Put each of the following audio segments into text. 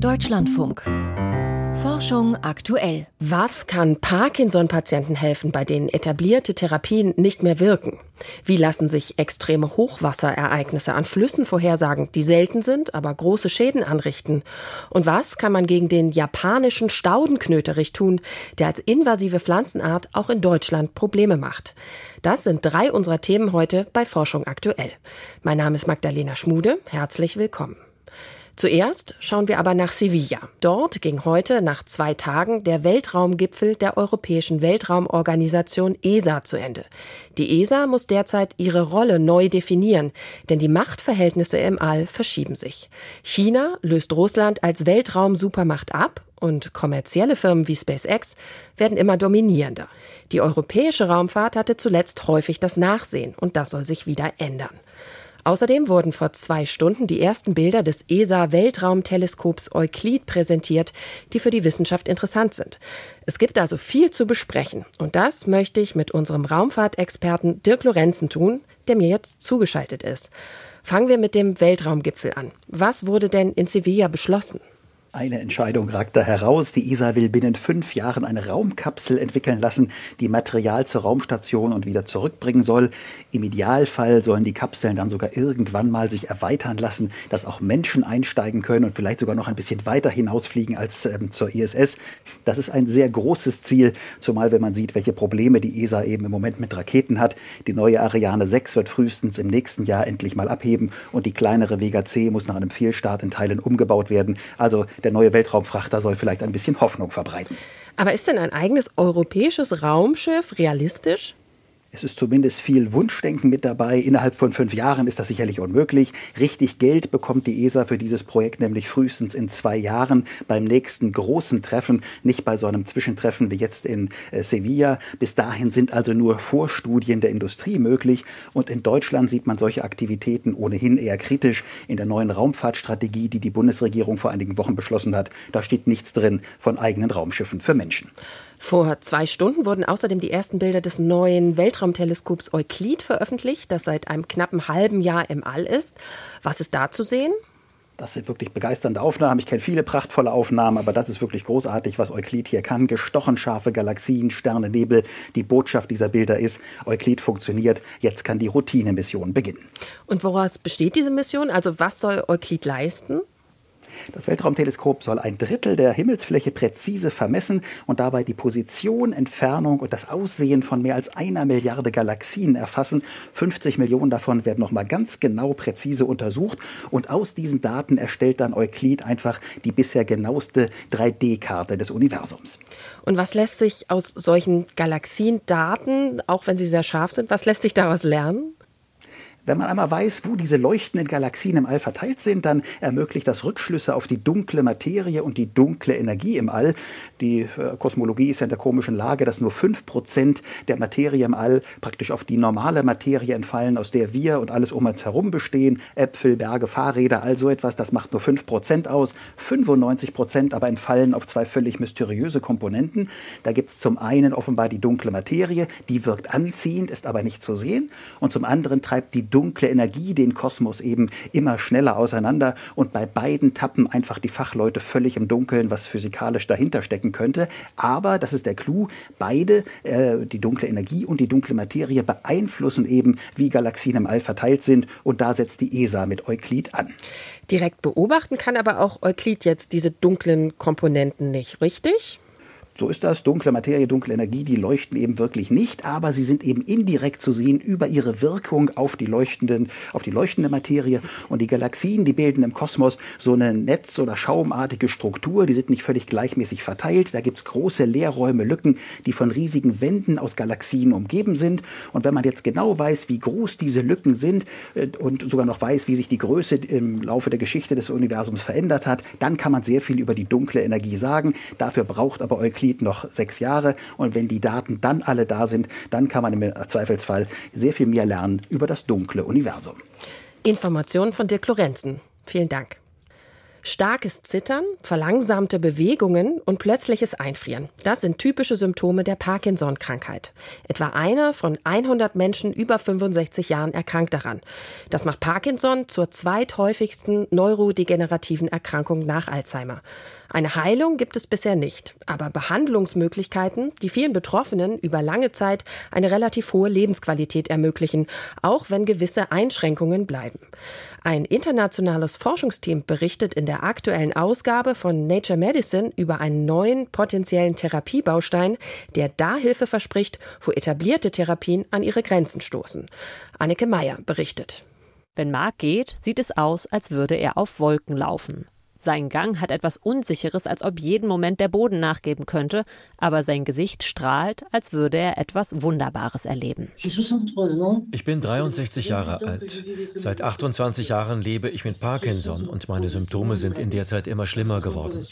Deutschlandfunk. Forschung aktuell. Was kann Parkinson-Patienten helfen, bei denen etablierte Therapien nicht mehr wirken? Wie lassen sich extreme Hochwasserereignisse an Flüssen vorhersagen, die selten sind, aber große Schäden anrichten? Und was kann man gegen den japanischen Staudenknöterich tun, der als invasive Pflanzenart auch in Deutschland Probleme macht? Das sind drei unserer Themen heute bei Forschung aktuell. Mein Name ist Magdalena Schmude. Herzlich willkommen. Zuerst schauen wir aber nach Sevilla. Dort ging heute nach zwei Tagen der Weltraumgipfel der Europäischen Weltraumorganisation ESA zu Ende. Die ESA muss derzeit ihre Rolle neu definieren, denn die Machtverhältnisse im All verschieben sich. China löst Russland als Weltraumsupermacht ab und kommerzielle Firmen wie SpaceX werden immer dominierender. Die europäische Raumfahrt hatte zuletzt häufig das Nachsehen und das soll sich wieder ändern. Außerdem wurden vor zwei Stunden die ersten Bilder des ESA-Weltraumteleskops Euklid präsentiert, die für die Wissenschaft interessant sind. Es gibt also viel zu besprechen. Und das möchte ich mit unserem Raumfahrtexperten Dirk Lorenzen tun, der mir jetzt zugeschaltet ist. Fangen wir mit dem Weltraumgipfel an. Was wurde denn in Sevilla beschlossen? Eine Entscheidung ragt da heraus. Die ESA will binnen fünf Jahren eine Raumkapsel entwickeln lassen, die Material zur Raumstation und wieder zurückbringen soll. Im Idealfall sollen die Kapseln dann sogar irgendwann mal sich erweitern lassen, dass auch Menschen einsteigen können und vielleicht sogar noch ein bisschen weiter hinausfliegen als ähm, zur ISS. Das ist ein sehr großes Ziel, zumal wenn man sieht, welche Probleme die ESA eben im Moment mit Raketen hat. Die neue Ariane 6 wird frühestens im nächsten Jahr endlich mal abheben und die kleinere Vega C muss nach einem Fehlstart in Teilen umgebaut werden. Also der neue Weltraumfrachter soll vielleicht ein bisschen Hoffnung verbreiten. Aber ist denn ein eigenes europäisches Raumschiff realistisch? Es ist zumindest viel Wunschdenken mit dabei. Innerhalb von fünf Jahren ist das sicherlich unmöglich. Richtig Geld bekommt die ESA für dieses Projekt nämlich frühestens in zwei Jahren beim nächsten großen Treffen, nicht bei so einem Zwischentreffen wie jetzt in äh, Sevilla. Bis dahin sind also nur Vorstudien der Industrie möglich. Und in Deutschland sieht man solche Aktivitäten ohnehin eher kritisch. In der neuen Raumfahrtstrategie, die die Bundesregierung vor einigen Wochen beschlossen hat, da steht nichts drin von eigenen Raumschiffen für Menschen. Vor zwei Stunden wurden außerdem die ersten Bilder des neuen Weltraumteleskops Euklid veröffentlicht, das seit einem knappen halben Jahr im All ist. Was ist da zu sehen? Das sind wirklich begeisternde Aufnahmen. Ich kenne viele prachtvolle Aufnahmen, aber das ist wirklich großartig, was Euklid hier kann. Gestochen scharfe Galaxien, Sterne, Nebel. Die Botschaft dieser Bilder ist, Euklid funktioniert. Jetzt kann die Routinemission beginnen. Und woraus besteht diese Mission? Also was soll Euklid leisten? Das Weltraumteleskop soll ein Drittel der Himmelsfläche präzise vermessen und dabei die Position, Entfernung und das Aussehen von mehr als einer Milliarde Galaxien erfassen. 50 Millionen davon werden nochmal ganz genau präzise untersucht und aus diesen Daten erstellt dann Euklid einfach die bisher genaueste 3D-Karte des Universums. Und was lässt sich aus solchen Galaxiendaten, auch wenn sie sehr scharf sind, was lässt sich daraus lernen? Wenn man einmal weiß, wo diese leuchtenden Galaxien im All verteilt sind, dann ermöglicht das Rückschlüsse auf die dunkle Materie und die dunkle Energie im All. Die äh, Kosmologie ist ja in der komischen Lage, dass nur 5% der Materie im All praktisch auf die normale Materie entfallen, aus der wir und alles um uns herum bestehen. Äpfel, Berge, Fahrräder, all so etwas, das macht nur 5% aus. 95% aber entfallen auf zwei völlig mysteriöse Komponenten. Da gibt es zum einen offenbar die dunkle Materie, die wirkt anziehend, ist aber nicht zu sehen. Und zum anderen treibt die dunkle Energie den Kosmos eben immer schneller auseinander und bei beiden tappen einfach die Fachleute völlig im Dunkeln, was physikalisch dahinter stecken könnte. Aber, das ist der Clou, beide, äh, die dunkle Energie und die dunkle Materie, beeinflussen eben, wie Galaxien im All verteilt sind und da setzt die ESA mit Euklid an. Direkt beobachten kann aber auch Euklid jetzt diese dunklen Komponenten nicht, richtig? So ist das. Dunkle Materie, dunkle Energie, die leuchten eben wirklich nicht, aber sie sind eben indirekt zu sehen über ihre Wirkung auf die leuchtenden, auf die leuchtende Materie. Und die Galaxien, die bilden im Kosmos so eine Netz- oder schaumartige Struktur. Die sind nicht völlig gleichmäßig verteilt. Da gibt es große Leerräume, Lücken, die von riesigen Wänden aus Galaxien umgeben sind. Und wenn man jetzt genau weiß, wie groß diese Lücken sind äh, und sogar noch weiß, wie sich die Größe im Laufe der Geschichte des Universums verändert hat, dann kann man sehr viel über die dunkle Energie sagen. Dafür braucht aber Euklid Euklid noch sechs Jahre. Und wenn die Daten dann alle da sind, dann kann man im Zweifelsfall sehr viel mehr lernen über das dunkle Universum. Informationen von Dirk Lorenzen. Vielen Dank. Starkes Zittern, verlangsamte Bewegungen und plötzliches Einfrieren. Das sind typische Symptome der Parkinson-Krankheit. Etwa einer von 100 Menschen über 65 Jahren erkrankt daran. Das macht Parkinson zur zweithäufigsten neurodegenerativen Erkrankung nach Alzheimer. Eine Heilung gibt es bisher nicht, aber Behandlungsmöglichkeiten, die vielen Betroffenen über lange Zeit eine relativ hohe Lebensqualität ermöglichen, auch wenn gewisse Einschränkungen bleiben. Ein internationales Forschungsteam berichtet in der aktuellen Ausgabe von Nature Medicine über einen neuen potenziellen Therapiebaustein, der da Hilfe verspricht, wo etablierte Therapien an ihre Grenzen stoßen. Anneke Meyer berichtet. Wenn Mark geht, sieht es aus, als würde er auf Wolken laufen. Sein Gang hat etwas Unsicheres, als ob jeden Moment der Boden nachgeben könnte, aber sein Gesicht strahlt, als würde er etwas Wunderbares erleben. Ich bin 63 Jahre alt. Seit 28 Jahren lebe ich mit Parkinson und meine Symptome sind in der Zeit immer schlimmer geworden.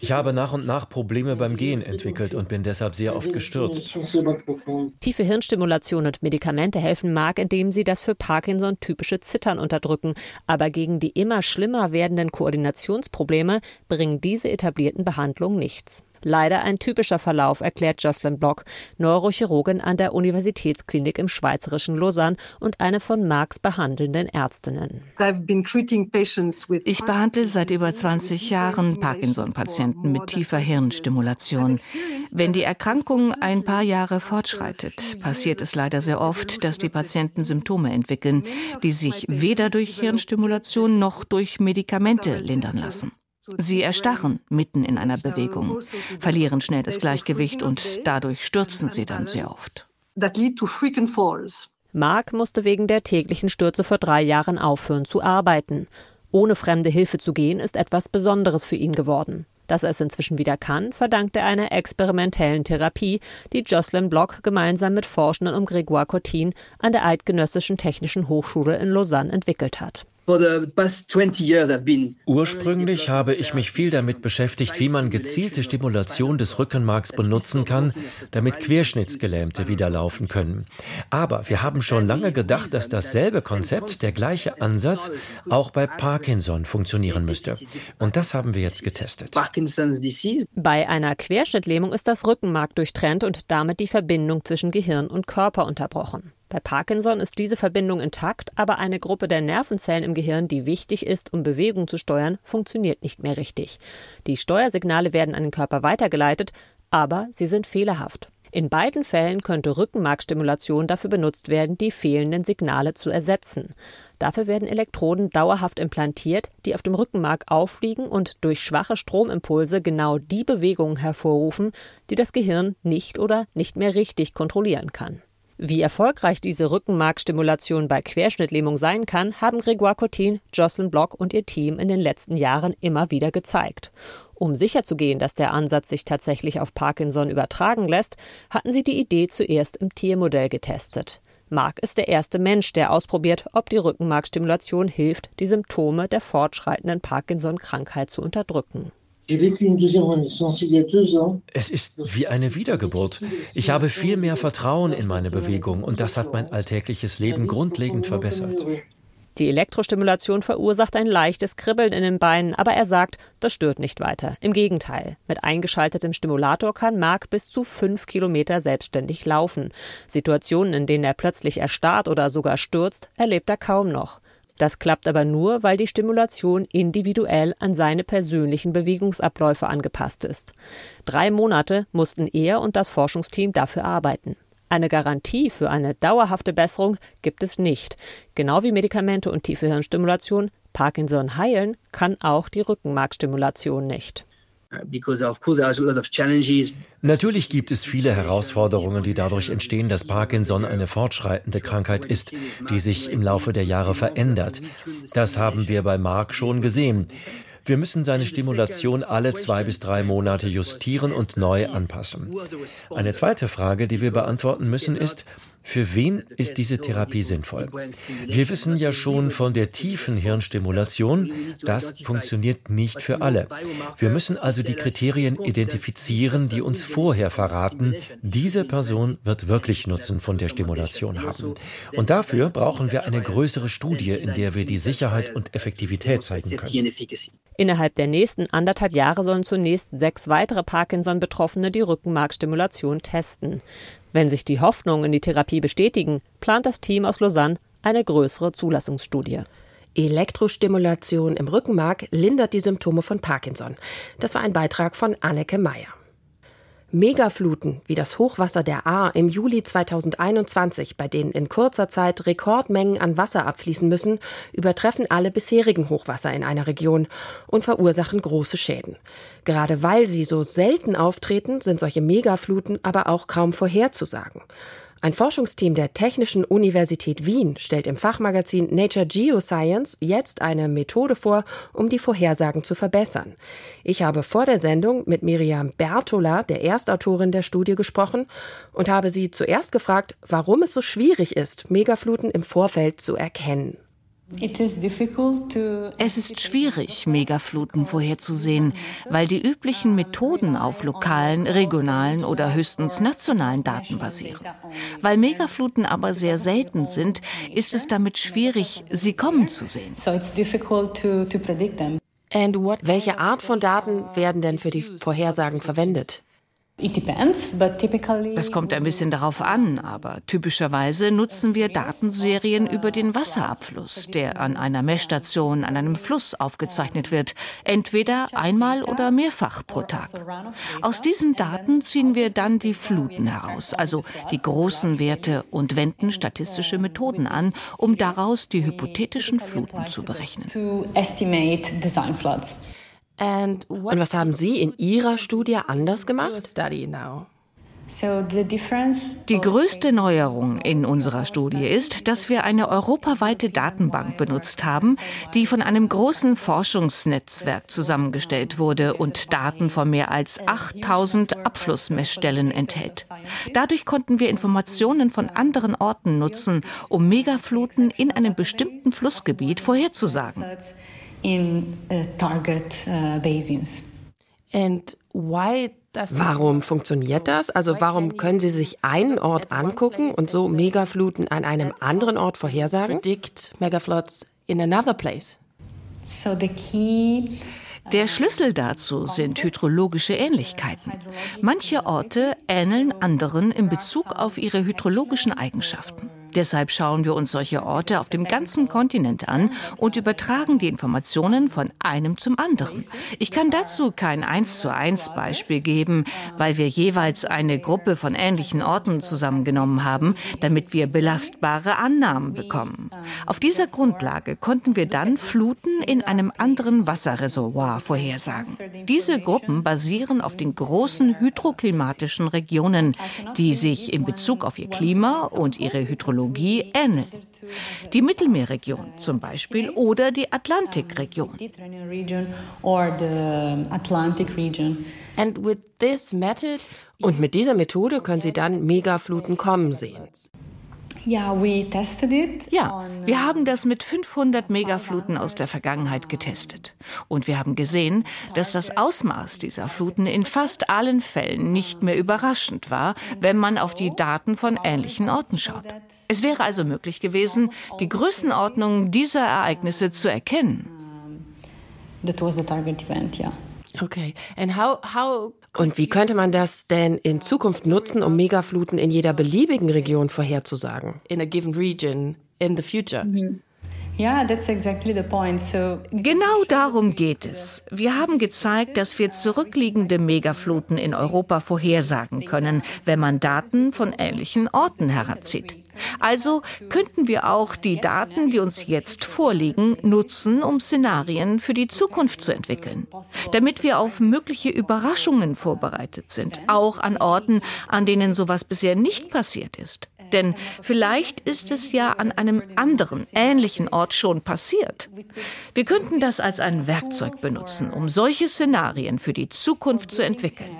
Ich habe nach und nach Probleme beim Gehen entwickelt und bin deshalb sehr oft gestürzt. Tiefe Hirnstimulation und Medikamente helfen Mark, indem sie das für Parkinson typische Zittern unterdrücken, aber gegen die immer schlimmer werdenden Koordinationen Koordinationsprobleme bringen diese etablierten Behandlungen nichts. Leider ein typischer Verlauf, erklärt Jocelyn Block, Neurochirurgin an der Universitätsklinik im schweizerischen Lausanne und eine von Marx behandelnden Ärztinnen. Ich behandle seit über 20 Jahren Parkinson-Patienten mit tiefer Hirnstimulation. Wenn die Erkrankung ein paar Jahre fortschreitet, passiert es leider sehr oft, dass die Patienten Symptome entwickeln, die sich weder durch Hirnstimulation noch durch Medikamente lindern lassen. Sie erstarren mitten in einer Bewegung, verlieren schnell das Gleichgewicht und dadurch stürzen sie dann sehr oft. Mark musste wegen der täglichen Stürze vor drei Jahren aufhören zu arbeiten. Ohne fremde Hilfe zu gehen, ist etwas Besonderes für ihn geworden. Dass er es inzwischen wieder kann, verdankt er einer experimentellen Therapie, die Jocelyn Block gemeinsam mit Forschenden um Grégoire Cotin an der Eidgenössischen Technischen Hochschule in Lausanne entwickelt hat. Ursprünglich habe ich mich viel damit beschäftigt, wie man gezielte Stimulation des Rückenmarks benutzen kann, damit Querschnittsgelähmte wieder laufen können. Aber wir haben schon lange gedacht, dass dasselbe Konzept, der gleiche Ansatz, auch bei Parkinson funktionieren müsste. Und das haben wir jetzt getestet. Bei einer Querschnittlähmung ist das Rückenmark durchtrennt und damit die Verbindung zwischen Gehirn und Körper unterbrochen. Bei Parkinson ist diese Verbindung intakt, aber eine Gruppe der Nervenzellen im Gehirn, die wichtig ist, um Bewegung zu steuern, funktioniert nicht mehr richtig. Die Steuersignale werden an den Körper weitergeleitet, aber sie sind fehlerhaft. In beiden Fällen könnte Rückenmarkstimulation dafür benutzt werden, die fehlenden Signale zu ersetzen. Dafür werden Elektroden dauerhaft implantiert, die auf dem Rückenmark auffliegen und durch schwache Stromimpulse genau die Bewegungen hervorrufen, die das Gehirn nicht oder nicht mehr richtig kontrollieren kann. Wie erfolgreich diese Rückenmarkstimulation bei Querschnittlähmung sein kann, haben Grégoire Cotin, Jocelyn Block und ihr Team in den letzten Jahren immer wieder gezeigt. Um sicherzugehen, dass der Ansatz sich tatsächlich auf Parkinson übertragen lässt, hatten sie die Idee zuerst im Tiermodell getestet. Mark ist der erste Mensch, der ausprobiert, ob die Rückenmarkstimulation hilft, die Symptome der fortschreitenden Parkinson-Krankheit zu unterdrücken. Es ist wie eine Wiedergeburt. Ich habe viel mehr Vertrauen in meine Bewegung und das hat mein alltägliches Leben grundlegend verbessert. Die Elektrostimulation verursacht ein leichtes Kribbeln in den Beinen, aber er sagt, das stört nicht weiter. Im Gegenteil, mit eingeschaltetem Stimulator kann Mark bis zu fünf Kilometer selbstständig laufen. Situationen, in denen er plötzlich erstarrt oder sogar stürzt, erlebt er kaum noch. Das klappt aber nur, weil die Stimulation individuell an seine persönlichen Bewegungsabläufe angepasst ist. Drei Monate mussten er und das Forschungsteam dafür arbeiten. Eine Garantie für eine dauerhafte Besserung gibt es nicht. Genau wie Medikamente und tiefe Hirnstimulation Parkinson heilen kann auch die Rückenmarkstimulation nicht. Natürlich gibt es viele Herausforderungen, die dadurch entstehen, dass Parkinson eine fortschreitende Krankheit ist, die sich im Laufe der Jahre verändert. Das haben wir bei Mark schon gesehen. Wir müssen seine Stimulation alle zwei bis drei Monate justieren und neu anpassen. Eine zweite Frage, die wir beantworten müssen, ist, Für wen ist diese Therapie sinnvoll? Wir wissen ja schon von der tiefen Hirnstimulation, das funktioniert nicht für alle. Wir müssen also die Kriterien identifizieren, die uns vorher verraten, diese Person wird wirklich Nutzen von der Stimulation haben. Und dafür brauchen wir eine größere Studie, in der wir die Sicherheit und Effektivität zeigen können. Innerhalb der nächsten anderthalb Jahre sollen zunächst sechs weitere Parkinson-Betroffene die Rückenmarkstimulation testen. Wenn sich die Hoffnungen in die Therapie bestätigen, plant das Team aus Lausanne eine größere Zulassungsstudie. Elektrostimulation im Rückenmark lindert die Symptome von Parkinson. Das war ein Beitrag von Anneke Meyer. Megafluten wie das Hochwasser der Ahr im Juli 2021, bei denen in kurzer Zeit Rekordmengen an Wasser abfließen müssen, übertreffen alle bisherigen Hochwasser in einer Region und verursachen große Schäden. Gerade weil sie so selten auftreten, sind solche Megafluten aber auch kaum vorherzusagen. Ein Forschungsteam der Technischen Universität Wien stellt im Fachmagazin Nature Geoscience jetzt eine Methode vor, um die Vorhersagen zu verbessern. Ich habe vor der Sendung mit Miriam Bertola, der Erstautorin der Studie, gesprochen und habe sie zuerst gefragt, warum es so schwierig ist, Megafluten im Vorfeld zu erkennen. Es ist schwierig, Megafluten vorherzusehen, weil die üblichen Methoden auf lokalen, regionalen oder höchstens nationalen Daten basieren. Weil Megafluten aber sehr selten sind, ist es damit schwierig, sie kommen zu sehen. Welche Art von Daten werden denn für die Vorhersagen verwendet? Das kommt ein bisschen darauf an, aber typischerweise nutzen wir Datenserien über den Wasserabfluss, der an einer Messstation an einem Fluss aufgezeichnet wird, entweder einmal oder mehrfach pro Tag. Aus diesen Daten ziehen wir dann die Fluten heraus, also die großen Werte und wenden statistische Methoden an, um daraus die hypothetischen Fluten zu berechnen. Und was haben Sie in Ihrer Studie anders gemacht? Die größte Neuerung in unserer Studie ist, dass wir eine europaweite Datenbank benutzt haben, die von einem großen Forschungsnetzwerk zusammengestellt wurde und Daten von mehr als 8000 Abflussmessstellen enthält. Dadurch konnten wir Informationen von anderen Orten nutzen, um Megafluten in einem bestimmten Flussgebiet vorherzusagen in uh, target uh, basins. And why Warum funktioniert das? Also warum können Sie sich einen Ort angucken und so Megafluten an einem anderen Ort vorhersagen? Predict megafloods in another place. So the key der Schlüssel dazu sind hydrologische Ähnlichkeiten. Manche Orte ähneln anderen in Bezug auf ihre hydrologischen Eigenschaften. Deshalb schauen wir uns solche Orte auf dem ganzen Kontinent an und übertragen die Informationen von einem zum anderen. Ich kann dazu kein eins zu eins Beispiel geben, weil wir jeweils eine Gruppe von ähnlichen Orten zusammengenommen haben, damit wir belastbare Annahmen bekommen. Auf dieser Grundlage konnten wir dann Fluten in einem anderen Wasserreservoir vorhersagen. Diese Gruppen basieren auf den großen hydroklimatischen Regionen, die sich in Bezug auf ihr Klima und ihre Hydrologie Technologie ähneln. Die Mittelmeerregion zum Beispiel oder die Atlantikregion. Und mit dieser Methode können Sie dann Megafluten kommen sehen. Ja, wir haben das mit 500 Megafluten aus der Vergangenheit getestet. Und wir haben gesehen, dass das Ausmaß dieser Fluten in fast allen Fällen nicht mehr überraschend war, wenn man auf die Daten von ähnlichen Orten schaut. Es wäre also möglich gewesen, die Größenordnung dieser Ereignisse zu erkennen. That was the target event, yeah. Okay. And how, how und wie könnte man das denn in Zukunft nutzen, um Megafluten in jeder beliebigen Region vorherzusagen? In a given region in the future? Mhm. Genau darum geht es. Wir haben gezeigt, dass wir zurückliegende Megafluten in Europa vorhersagen können, wenn man Daten von ähnlichen Orten heranzieht. Also könnten wir auch die Daten, die uns jetzt vorliegen, nutzen, um Szenarien für die Zukunft zu entwickeln, damit wir auf mögliche Überraschungen vorbereitet sind, auch an Orten, an denen sowas bisher nicht passiert ist. Denn vielleicht ist es ja an einem anderen, ähnlichen Ort schon passiert. Wir könnten das als ein Werkzeug benutzen, um solche Szenarien für die Zukunft zu entwickeln.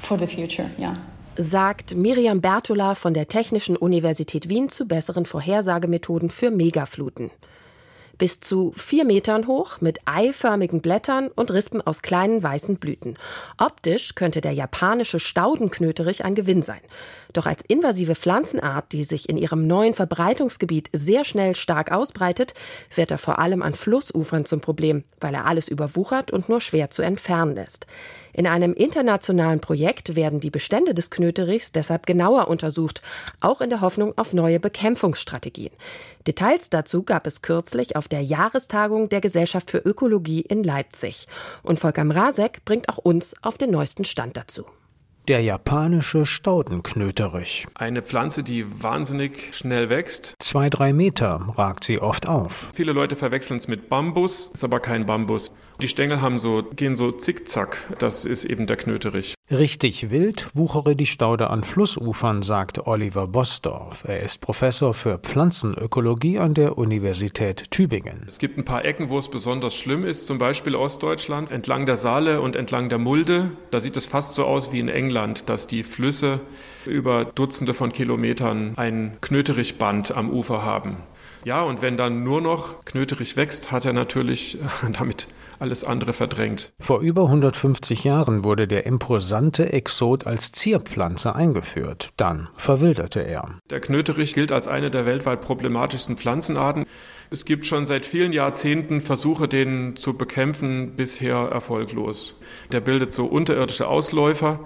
For the future, yeah. Sagt Miriam Bertola von der Technischen Universität Wien zu besseren Vorhersagemethoden für Megafluten bis zu vier Metern hoch, mit eiförmigen Blättern und Rispen aus kleinen weißen Blüten. Optisch könnte der japanische Staudenknöterich ein Gewinn sein. Doch als invasive Pflanzenart, die sich in ihrem neuen Verbreitungsgebiet sehr schnell stark ausbreitet, wird er vor allem an Flussufern zum Problem, weil er alles überwuchert und nur schwer zu entfernen ist. In einem internationalen Projekt werden die Bestände des Knöterichs deshalb genauer untersucht, auch in der Hoffnung auf neue Bekämpfungsstrategien. Details dazu gab es kürzlich auf der Jahrestagung der Gesellschaft für Ökologie in Leipzig. Und Volker Mrazek bringt auch uns auf den neuesten Stand dazu. Der japanische Staudenknöterich. Eine Pflanze, die wahnsinnig schnell wächst. Zwei, drei Meter ragt sie oft auf. Viele Leute verwechseln es mit Bambus, ist aber kein Bambus. Die Stängel haben so, gehen so zickzack. Das ist eben der Knöterich. Richtig wild wuchere die Staude an Flussufern, sagt Oliver Bosdorf. Er ist Professor für Pflanzenökologie an der Universität Tübingen. Es gibt ein paar Ecken, wo es besonders schlimm ist, zum Beispiel Ostdeutschland, entlang der Saale und entlang der Mulde. Da sieht es fast so aus wie in England, dass die Flüsse über Dutzende von Kilometern ein Knöterichband am Ufer haben. Ja, und wenn dann nur noch Knöterich wächst, hat er natürlich damit alles andere verdrängt. Vor über 150 Jahren wurde der imposante Exot als Zierpflanze eingeführt. Dann verwilderte er. Der Knöterich gilt als eine der weltweit problematischsten Pflanzenarten. Es gibt schon seit vielen Jahrzehnten Versuche, den zu bekämpfen, bisher erfolglos. Der bildet so unterirdische Ausläufer.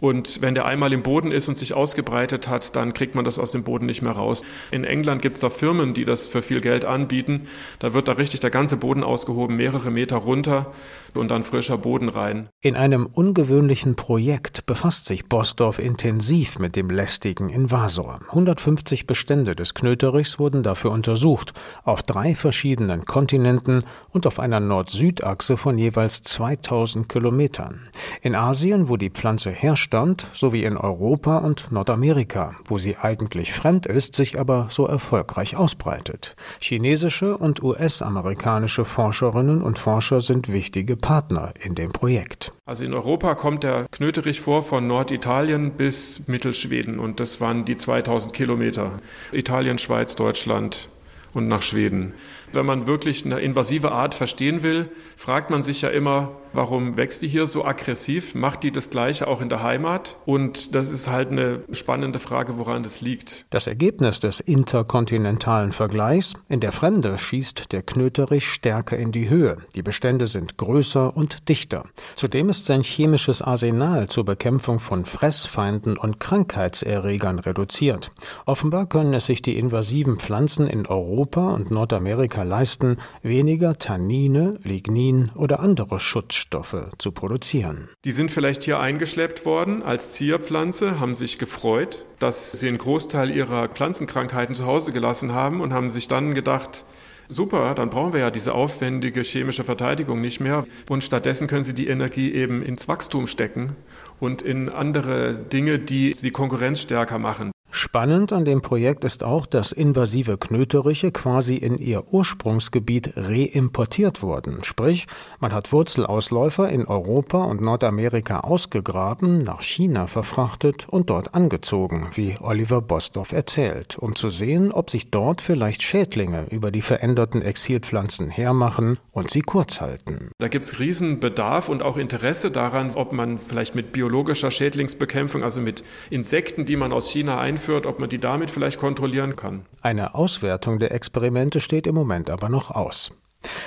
Und wenn der einmal im Boden ist und sich ausgebreitet hat, dann kriegt man das aus dem Boden nicht mehr raus. In England gibt es da Firmen, die das für viel Geld anbieten. Da wird da richtig der ganze Boden ausgehoben, mehrere Meter runter und dann frischer Boden rein. In einem ungewöhnlichen Projekt befasst sich Bosdorf intensiv mit dem lästigen Invasor. 150 Bestände des Knöterichs wurden dafür untersucht, auf drei verschiedenen Kontinenten und auf einer Nord-Süd-Achse von jeweils 2000 Kilometern. In Asien, wo die Pflanze herrstammt, sowie in Europa und Nordamerika, wo sie eigentlich fremd ist, sich aber so erfolgreich ausbreitet. Chinesische und US-amerikanische Forscherinnen und Forscher sind wichtige Partner in dem Projekt. Also in Europa kommt der Knöterich vor von Norditalien bis Mittelschweden und das waren die 2000 Kilometer. Italien, Schweiz, Deutschland und nach Schweden. Wenn man wirklich eine invasive Art verstehen will, fragt man sich ja immer, warum wächst die hier so aggressiv? Macht die das Gleiche auch in der Heimat? Und das ist halt eine spannende Frage, woran das liegt. Das Ergebnis des interkontinentalen Vergleichs, in der Fremde schießt der Knöterich stärker in die Höhe. Die Bestände sind größer und dichter. Zudem ist sein chemisches Arsenal zur Bekämpfung von Fressfeinden und Krankheitserregern reduziert. Offenbar können es sich die invasiven Pflanzen in Europa und Nordamerika Chemiker leisten, weniger Tannine, Lignin oder andere Schutzstoffe zu produzieren. Die sind vielleicht hier eingeschleppt worden als Zierpflanze, haben sich gefreut, dass sie einen Großteil ihrer Pflanzenkrankheiten zu Hause gelassen haben und haben sich dann gedacht, Super, dann brauchen wir ja diese aufwendige chemische Verteidigung nicht mehr. Und stattdessen können Sie die Energie eben ins Wachstum stecken und in andere Dinge, die sie konkurrenzstärker machen. Spannend an dem Projekt ist auch, dass invasive Knöteriche quasi in ihr Ursprungsgebiet reimportiert wurden. Sprich, man hat Wurzelausläufer in Europa und Nordamerika ausgegraben, nach China verfrachtet und dort angezogen, wie Oliver Bosdorf erzählt, um zu sehen, ob sich dort vielleicht Schädlinge über die veränderten Exilpflanzen hermachen und sie kurz halten. Da gibt es Riesenbedarf und auch Interesse daran, ob man vielleicht mit biologischer Schädlingsbekämpfung, also mit Insekten, die man aus China einführt, einführt, ob man die damit vielleicht kontrollieren kann. Eine Auswertung der Experimente steht im Moment aber noch aus.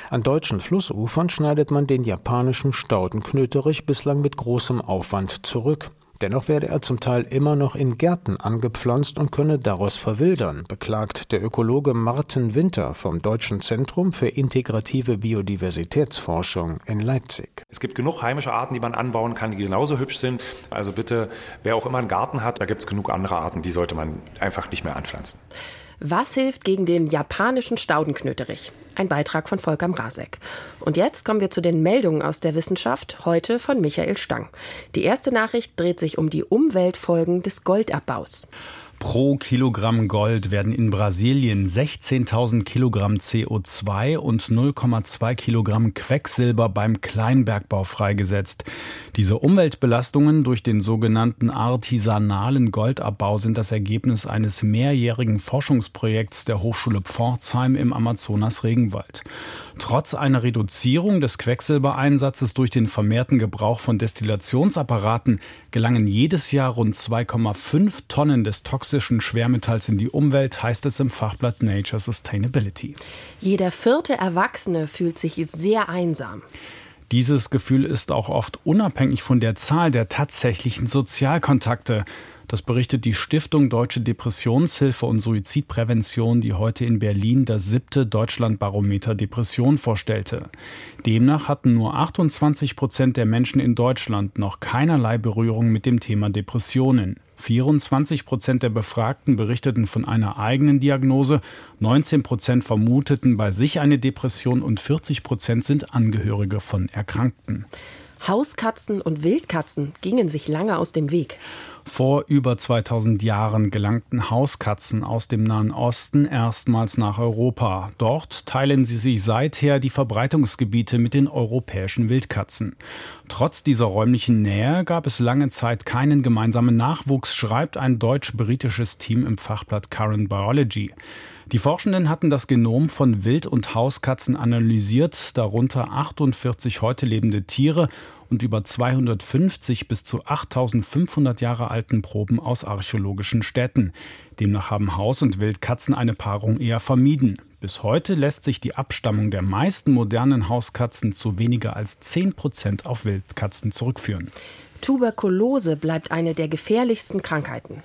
An deutschen Flussufern schneidet man den japanischen Staudenknöterich bislang mit großem Aufwand zurück. Dennoch werde er zum Teil immer noch in Gärten angepflanzt und könne daraus verwildern, beklagt der Ökologe Martin Winter vom Deutschen Zentrum für integrative Biodiversitätsforschung in Leipzig. Es gibt genug heimische Arten, die man anbauen kann, die genauso hübsch sind. Also bitte, wer auch immer einen Garten hat, da gibt es genug andere Arten, die sollte man einfach nicht mehr anpflanzen. Was hilft gegen den japanischen Staudenknöterich? Ein Beitrag von Volker Mrazek. Und jetzt kommen wir zu den Meldungen aus der Wissenschaft, heute von Michael Stang. Die erste Nachricht dreht sich um die Umweltfolgen des Goldabbaus. Pro Kilogramm Gold werden in Brasilien 16.000 Kilogramm CO2 und 0,2 Kilogramm Quecksilber beim Kleinbergbau freigesetzt. Diese Umweltbelastungen durch den sogenannten artisanalen Goldabbau sind das Ergebnis eines mehrjährigen Forschungsprojekts der Hochschule Pforzheim im Amazonas-Regenwald. Trotz einer Reduzierung des Quecksilbereinsatzes durch den vermehrten Gebrauch von Destillationsapparaten gelangen jedes Jahr rund 2,5 Tonnen des toxischen Schwermetalls in die Umwelt, heißt es im Fachblatt Nature Sustainability. Jeder vierte Erwachsene fühlt sich sehr einsam. Dieses Gefühl ist auch oft unabhängig von der Zahl der tatsächlichen Sozialkontakte. Das berichtet die Stiftung Deutsche Depressionshilfe und Suizidprävention, die heute in Berlin das siebte Deutschlandbarometer Depression vorstellte. Demnach hatten nur 28 Prozent der Menschen in Deutschland noch keinerlei Berührung mit dem Thema Depressionen. 24 Prozent der Befragten berichteten von einer eigenen Diagnose, 19 Prozent vermuteten bei sich eine Depression und 40 Prozent sind Angehörige von Erkrankten. Hauskatzen und Wildkatzen gingen sich lange aus dem Weg. Vor über 2000 Jahren gelangten Hauskatzen aus dem Nahen Osten erstmals nach Europa. Dort teilen sie sich seither die Verbreitungsgebiete mit den europäischen Wildkatzen. Trotz dieser räumlichen Nähe gab es lange Zeit keinen gemeinsamen Nachwuchs, schreibt ein deutsch-britisches Team im Fachblatt Current Biology. Die Forschenden hatten das Genom von Wild- und Hauskatzen analysiert, darunter 48 heute lebende Tiere und über 250 bis zu 8500 Jahre alten Proben aus archäologischen Städten. Demnach haben Haus- und Wildkatzen eine Paarung eher vermieden. Bis heute lässt sich die Abstammung der meisten modernen Hauskatzen zu weniger als 10 Prozent auf Wildkatzen zurückführen. Tuberkulose bleibt eine der gefährlichsten Krankheiten.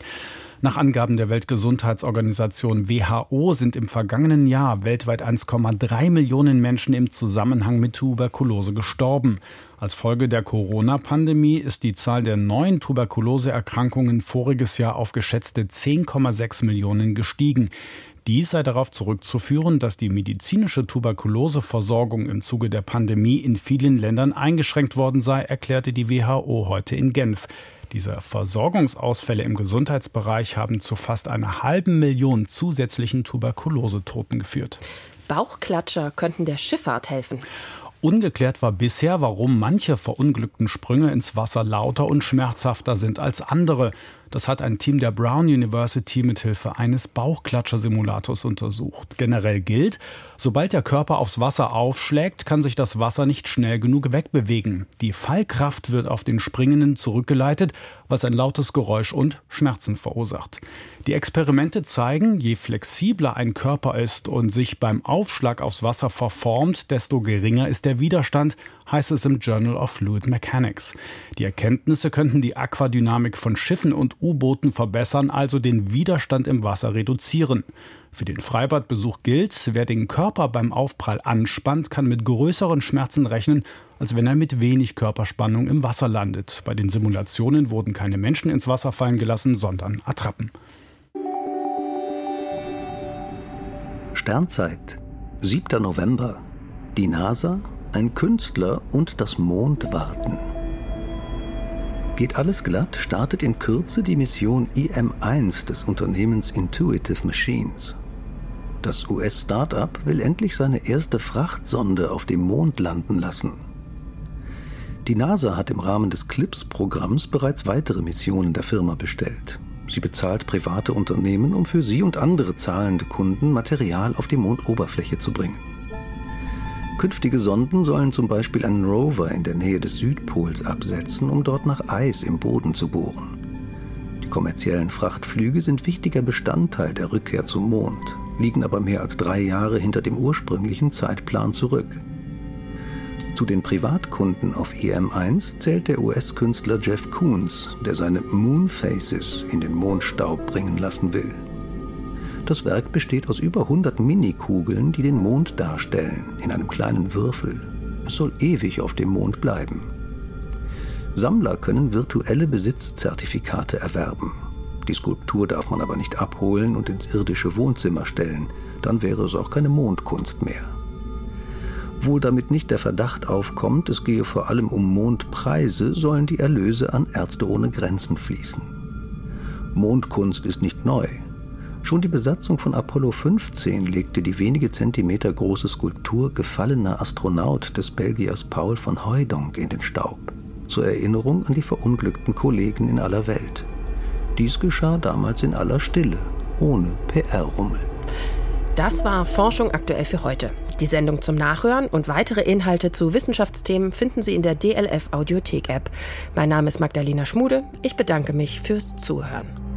Nach Angaben der Weltgesundheitsorganisation WHO sind im vergangenen Jahr weltweit 1,3 Millionen Menschen im Zusammenhang mit Tuberkulose gestorben. Als Folge der Corona-Pandemie ist die Zahl der neuen Tuberkuloseerkrankungen voriges Jahr auf geschätzte 10,6 Millionen gestiegen. Dies sei darauf zurückzuführen, dass die medizinische Tuberkuloseversorgung im Zuge der Pandemie in vielen Ländern eingeschränkt worden sei, erklärte die WHO heute in Genf. Diese Versorgungsausfälle im Gesundheitsbereich haben zu fast einer halben Million zusätzlichen Tuberkulosetoten geführt. Bauchklatscher könnten der Schifffahrt helfen. Ungeklärt war bisher, warum manche verunglückten Sprünge ins Wasser lauter und schmerzhafter sind als andere. Das hat ein Team der Brown University mithilfe eines Bauchklatscher-Simulators untersucht. Generell gilt, sobald der Körper aufs Wasser aufschlägt, kann sich das Wasser nicht schnell genug wegbewegen. Die Fallkraft wird auf den Springenden zurückgeleitet, was ein lautes Geräusch und Schmerzen verursacht. Die Experimente zeigen, je flexibler ein Körper ist und sich beim Aufschlag aufs Wasser verformt, desto geringer ist der Widerstand, heißt es im Journal of Fluid Mechanics. Die Erkenntnisse könnten die Aquadynamik von Schiffen und U-Booten verbessern, also den Widerstand im Wasser reduzieren. Für den Freibadbesuch gilt, wer den Körper beim Aufprall anspannt, kann mit größeren Schmerzen rechnen, als wenn er mit wenig Körperspannung im Wasser landet. Bei den Simulationen wurden keine Menschen ins Wasser fallen gelassen, sondern Attrappen. Sternzeit, 7. November. Die NASA, ein Künstler und das Mondwarten. Geht alles glatt, startet in Kürze die Mission IM-1 des Unternehmens Intuitive Machines. Das US-Startup will endlich seine erste Frachtsonde auf dem Mond landen lassen. Die NASA hat im Rahmen des CLIPS-Programms bereits weitere Missionen der Firma bestellt. Sie bezahlt private Unternehmen, um für sie und andere zahlende Kunden Material auf die Mondoberfläche zu bringen. Künftige Sonden sollen zum Beispiel einen Rover in der Nähe des Südpols absetzen, um dort nach Eis im Boden zu bohren. Die kommerziellen Frachtflüge sind wichtiger Bestandteil der Rückkehr zum Mond, liegen aber mehr als drei Jahre hinter dem ursprünglichen Zeitplan zurück. Zu den Privatkunden auf EM1 zählt der US-Künstler Jeff Koons, der seine Moonfaces in den Mondstaub bringen lassen will. Das Werk besteht aus über 100 Minikugeln, die den Mond darstellen, in einem kleinen Würfel. Es soll ewig auf dem Mond bleiben. Sammler können virtuelle Besitzzertifikate erwerben. Die Skulptur darf man aber nicht abholen und ins irdische Wohnzimmer stellen, dann wäre es auch keine Mondkunst mehr. Wohl damit nicht der Verdacht aufkommt, es gehe vor allem um Mondpreise, sollen die Erlöse an Ärzte ohne Grenzen fließen. Mondkunst ist nicht neu. Schon die Besatzung von Apollo 15 legte die wenige Zentimeter große Skulptur Gefallener Astronaut des Belgiers Paul von Hooijdonk in den Staub, zur Erinnerung an die verunglückten Kollegen in aller Welt. Dies geschah damals in aller Stille, ohne PR-Rummel. Das war Forschung aktuell für heute. Die Sendung zum Nachhören und weitere Inhalte zu Wissenschaftsthemen finden Sie in der DLF Audiothek App. Mein Name ist Magdalena Schmude. Ich bedanke mich fürs Zuhören.